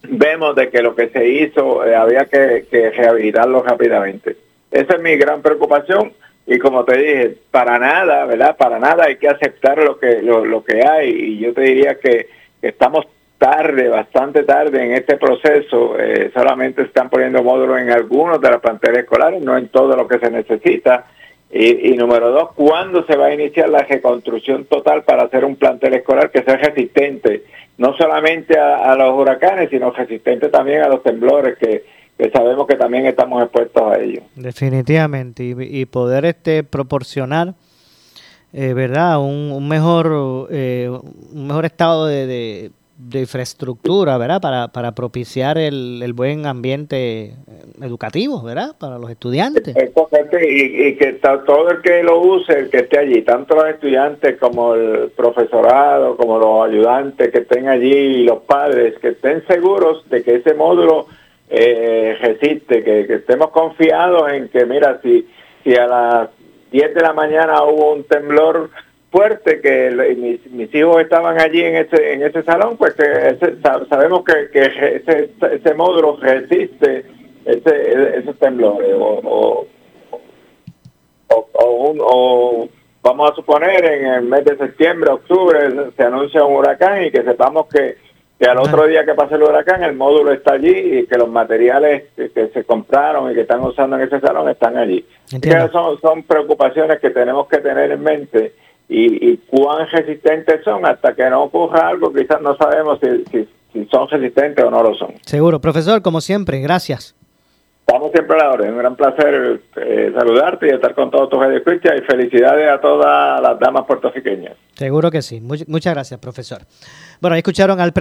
vemos de que lo que se hizo eh, había que, rehabilitarlo rápidamente. Esa es mi gran preocupación y como te dije, para nada, ¿verdad? Para nada hay que aceptar lo que, lo, que hay y yo te diría que, estamos tarde, bastante tarde en este proceso, eh, solamente están poniendo módulos en algunos de las planteles escolares, no en todo lo que se necesita y, número dos, ¿cuándo se va a iniciar la reconstrucción total para hacer un plantel escolar que sea resistente, no solamente a, los huracanes, sino resistente también a los temblores que, sabemos que también estamos expuestos a ellos? Definitivamente, y, poder este proporcionar, eh, ¿verdad? Un, mejor, eh, un mejor estado de infraestructura, ¿verdad? Para, para propiciar el, el, buen ambiente educativo, ¿verdad? Para los estudiantes. y, y, que todo el que lo use, el que esté allí, tanto los estudiantes como el profesorado, como los ayudantes que estén allí y los padres, que estén seguros de que ese módulo eh, resiste, que, que estemos confiados en que, mira, si, si a las 10 de la mañana hubo un temblor fuerte que mis, mis, hijos estaban allí en ese en ese salón pues que sabemos que, que ese, ese, módulo resiste ese, esos temblores o o, o, vamos a suponer en el mes de septiembre octubre se anuncia un huracán y que sepamos que, que al otro día que pase el huracán el módulo está allí y que los materiales que, se compraron y que están usando en ese salón están allí. son, son preocupaciones que tenemos que tener en mente y, cuán resistentes son hasta que no ocurra algo, quizás no sabemos si, si, son resistentes o no lo son. Seguro, profesor, como siempre, gracias. Estamos siempre a la orden, un gran placer eh, saludarte y estar con todos tus escuchas y felicidades a todas las damas puertorriqueñas. Seguro que sí, muchas gracias, profesor. Bueno, ahí escucharon al,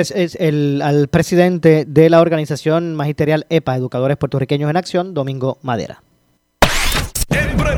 al presidente de la organización magisterial EPA, Educadores Puertorriqueños en Acción, Domingo Madera.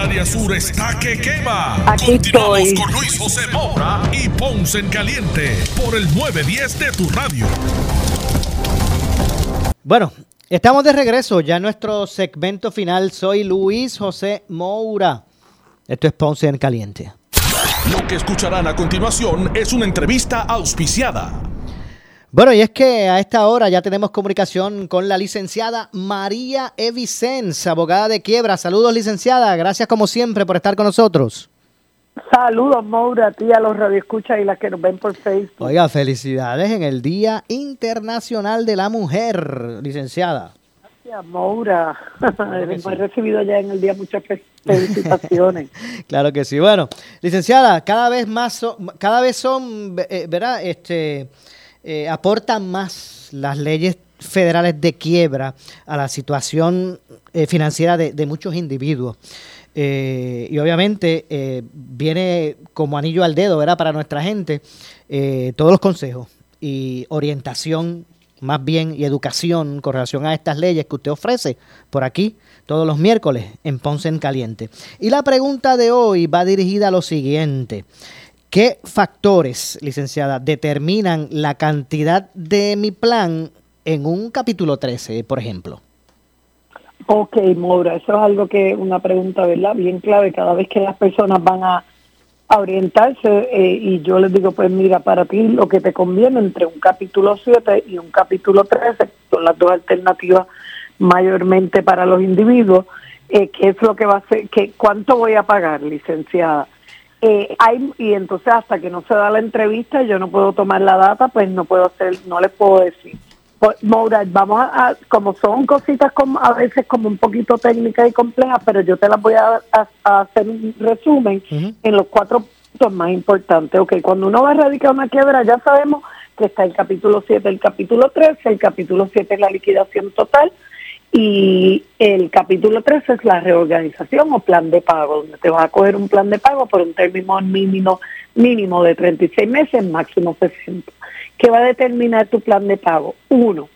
Área sur está que quema. Aquí Continuamos estoy. con Luis José Moura y Ponce en Caliente por el 910 de tu radio. Bueno, estamos de regreso ya en nuestro segmento final. Soy Luis José Moura. Esto es Ponce en Caliente. Lo que escucharán a continuación es una entrevista auspiciada. Bueno, y es que a esta hora ya tenemos comunicación con la licenciada María Evicens, abogada de quiebra. Saludos, licenciada. Gracias como siempre por estar con nosotros. Saludos, Moura, a ti, a los radioescuchas y las que nos ven por Facebook. Oiga, felicidades en el Día Internacional de la Mujer, licenciada. Gracias, Hemos sí. recibido ya en el día muchas fe- felicitaciones. [laughs] Claro que sí. Bueno, licenciada, cada vez más, cada vez son, eh, ¿verdad? Este, eh, aportan más las leyes federales de quiebra a la situación eh, financiera de, muchos individuos. Eh, y obviamente viene como anillo al dedo, ¿verdad? Para nuestra gente, todos los consejos y orientación más bien y educación con relación a estas leyes que usted ofrece por aquí todos los miércoles en Ponce en Caliente. Y la pregunta de hoy va dirigida a lo siguiente. ¿Qué factores, licenciada, determinan la cantidad de mi plan en un capítulo 13, por ejemplo? Ok, Moura, eso es algo que, una pregunta, ¿verdad? Bien clave cada vez que las personas van a, orientarse eh, y yo les digo, pues mira, para ti lo que te conviene entre un capítulo 7 y un capítulo 13, son las dos alternativas mayormente para los individuos, eh, ¿qué es lo que va a hacer? ¿Qué, ¿Cuánto voy a pagar, licenciada? Eh, hay, y entonces hasta que no se da la entrevista yo no puedo tomar la data, pues no puedo hacer, no les puedo decir. Pues, Moura, vamos a, a- como son cositas como a veces como un poquito técnicas y complejas, pero yo te las voy a, a- a hacer un resumen en los cuatro puntos más importantes. Ok, cuando uno va a erradicar una quiebra, ya sabemos que está el capítulo 7, el capítulo 13, el capítulo 7 es la liquidación total y el capítulo 13 es la reorganización o plan de pago, donde te vas a coger un plan de pago por un término mínimo, mínimo de 36 meses, máximo 60. ¿Qué va a determinar tu plan de pago? Uno,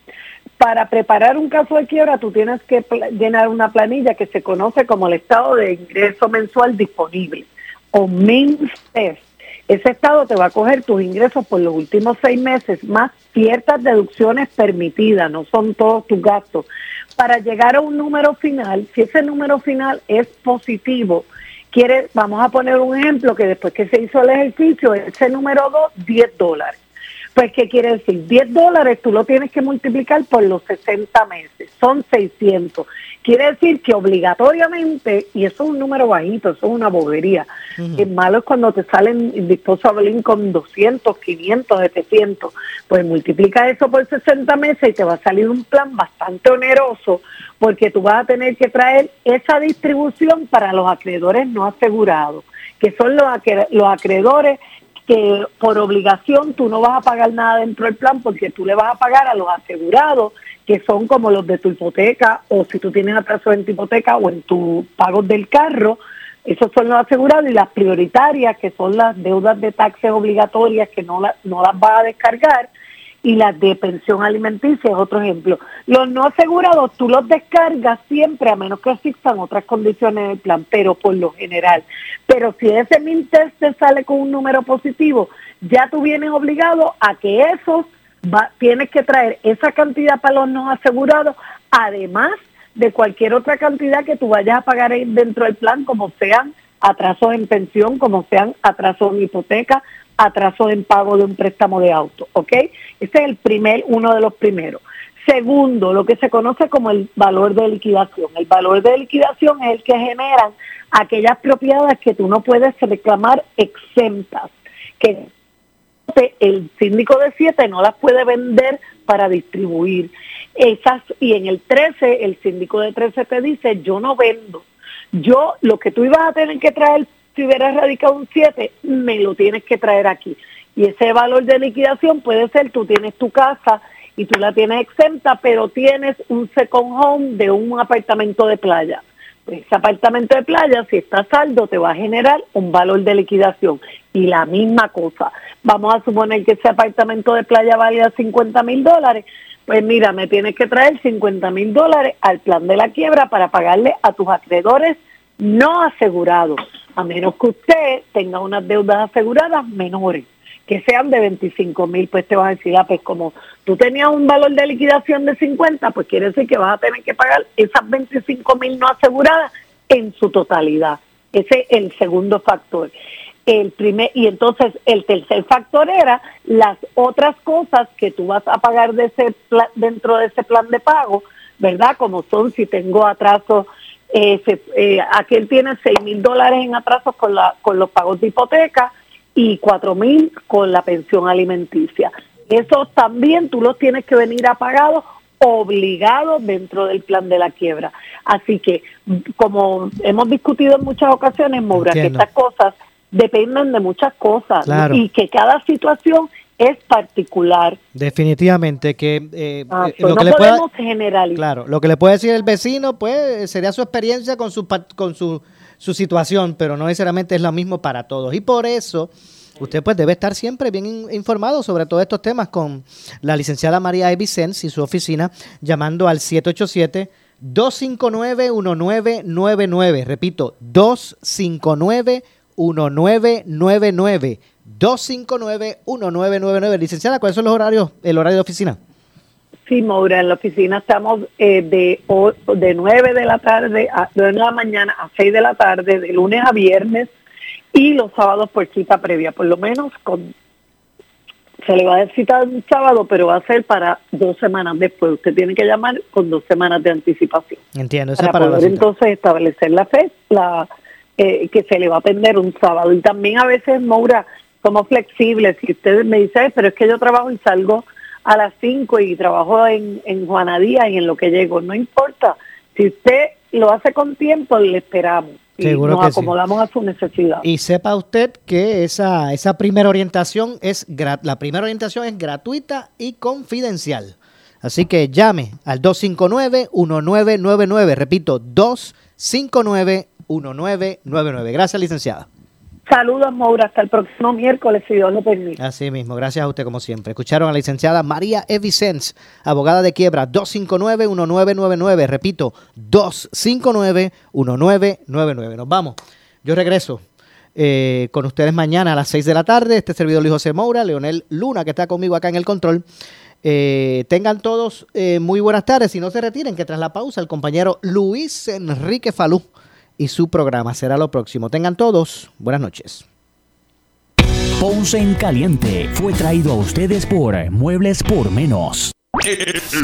para preparar un caso de quiebra tú tienes que llenar una planilla que se conoce como el estado de ingreso mensual disponible o MINS test. Ese estado te va a coger tus ingresos por los últimos seis meses más ciertas deducciones permitidas, no son todos tus gastos. Para llegar a un número final, si ese número final es positivo, quiere, vamos a poner un ejemplo que después que se hizo el ejercicio, ese número 2, 10 dólares. Pues, ¿qué quiere decir? 10 dólares tú lo tienes que multiplicar por los 60 meses, son 600. Quiere decir que obligatoriamente, y eso es un número bajito, eso es una bobería, es malo es cuando te salen disposable income 200, 500, 700, pues multiplica eso por 60 meses y te va a salir un plan bastante oneroso porque tú vas a tener que traer esa distribución para los acreedores no asegurados, que son los, acre- los acreedores que por obligación tú no vas a pagar nada dentro del plan porque tú le vas a pagar a los asegurados que son como los de tu hipoteca o si tú tienes atraso en tu hipoteca o en tus pagos del carro, esos son los asegurados y las prioritarias que son las deudas de taxes obligatorias que no, la- no las vas a descargar y las de pensión alimenticia es otro ejemplo. Los no asegurados tú los descargas siempre a menos que existan otras condiciones del plan, pero por lo general. Pero si ese MINTEST te sale con un número positivo, ya tú vienes obligado a que esos tienes que traer esa cantidad para los no asegurados, además de cualquier otra cantidad que tú vayas a pagar dentro del plan, como sean atrasos en pensión, como sean atrasos en hipoteca, atrasos en pago de un préstamo de auto, ¿ok? Ese es el primer, uno de los primeros. Segundo, lo que se conoce como el valor de liquidación. El valor de liquidación es el que generan aquellas propiedades que tú no puedes reclamar exentas, que el síndico de 7 no las puede vender para distribuir. Esas, y en el 13, el síndico de 13 te dice, yo no vendo. Yo, lo que tú ibas a tener que traer si hubieras radicado un 7, me lo tienes que traer aquí. Y ese valor de liquidación puede ser, tú tienes tu casa y tú la tienes exenta, pero tienes un second home de un apartamento de playa. Pues ese apartamento de playa, si está saldo, te va a generar un valor de liquidación. Y la misma cosa, vamos a suponer que ese apartamento de playa valía 50 mil dólares, pues mira, me tienes que traer 50 mil dólares al plan de la quiebra para pagarle a tus acreedores no asegurados, a menos que usted tenga unas deudas aseguradas menores que sean de 25 mil, pues te vas a decir, ah, pues como tú tenías un valor de liquidación de 50, pues quiere decir que vas a tener que pagar esas 25 mil no aseguradas en su totalidad. Ese es el segundo factor. El primer, y entonces el tercer factor era las otras cosas que tú vas a pagar de ese dentro de ese plan de pago, ¿verdad? Como son si tengo atraso, eh, eh, aquel tiene 6 mil dólares en atrasos con, la, con los pagos de hipoteca, y cuatro mil con la pensión alimenticia. Eso también tú los tienes que venir a pagado obligado dentro del plan de la quiebra. Así que, como hemos discutido en muchas ocasiones, Moura, que estas cosas dependen de muchas cosas y que cada situación es particular. Definitivamente que eh, ah, eh, lo que le podemos generalizar. Claro, lo que le puede decir el vecino, pues sería su experiencia con su con su su situación, pero no necesariamente es lo mismo para todos. Y por eso usted pues debe estar siempre bien informado sobre todos estos temas con la licenciada María E. y su oficina llamando al 787 259 1999. Repito, 259 1999. 259 1999. Licenciada, ¿cuáles son los horarios, el horario de oficina? Sí, Maura, en la oficina estamos eh, de, de 9 de la tarde a 9 de la mañana a 6 de la tarde, de lunes a viernes, y los sábados por cita previa, por lo menos con se le va a dar cita un sábado, pero va a ser para dos semanas después. Usted tiene que llamar con dos semanas de anticipación. Entiendo, para, para poder entonces establecer la fe, la eh, que se le va a atender un sábado. Y también a veces, Maura, somos flexibles. Si usted me dice, pero es que yo trabajo y salgo a las 5 y trabajo en, en Juanadía y en lo que llego. No importa. Si usted lo hace con tiempo, le esperamos. Y nos acomodamos a su necesidad. Y sepa usted que esa, esa primera orientación es la primera orientación es gratuita y confidencial. Así que llame al 259-1999. Repito, 259-1999. Gracias, licenciada. Saludos, Moura. Hasta el próximo miércoles, si Dios lo permite. Así mismo. Gracias a usted, como siempre. Escucharon a la licenciada María Evicens, abogada de quiebra, 259-1999. Repito, 259-1999. Nos vamos. Yo regreso eh, con ustedes mañana a las 6 de la tarde. Este servidor Luis José Moura, Leonel Luna, que está conmigo acá en el control. Eh, tengan todos eh, muy buenas tardes y no se retiren, que tras la pausa el compañero Luis Enrique Falú y su programa será lo próximo. Tengan todos buenas noches. Ponce en Caliente fue traído a ustedes por Muebles por Menos.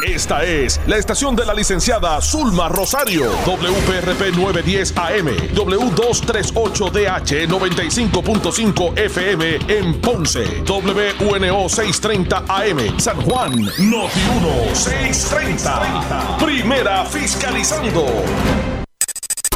Esta es la estación de la licenciada Zulma Rosario, WPRP 910 AM, W238DH 95.5 FM en Ponce, WNO 630 AM, San Juan, Noti 1 630. Primera fiscalizando.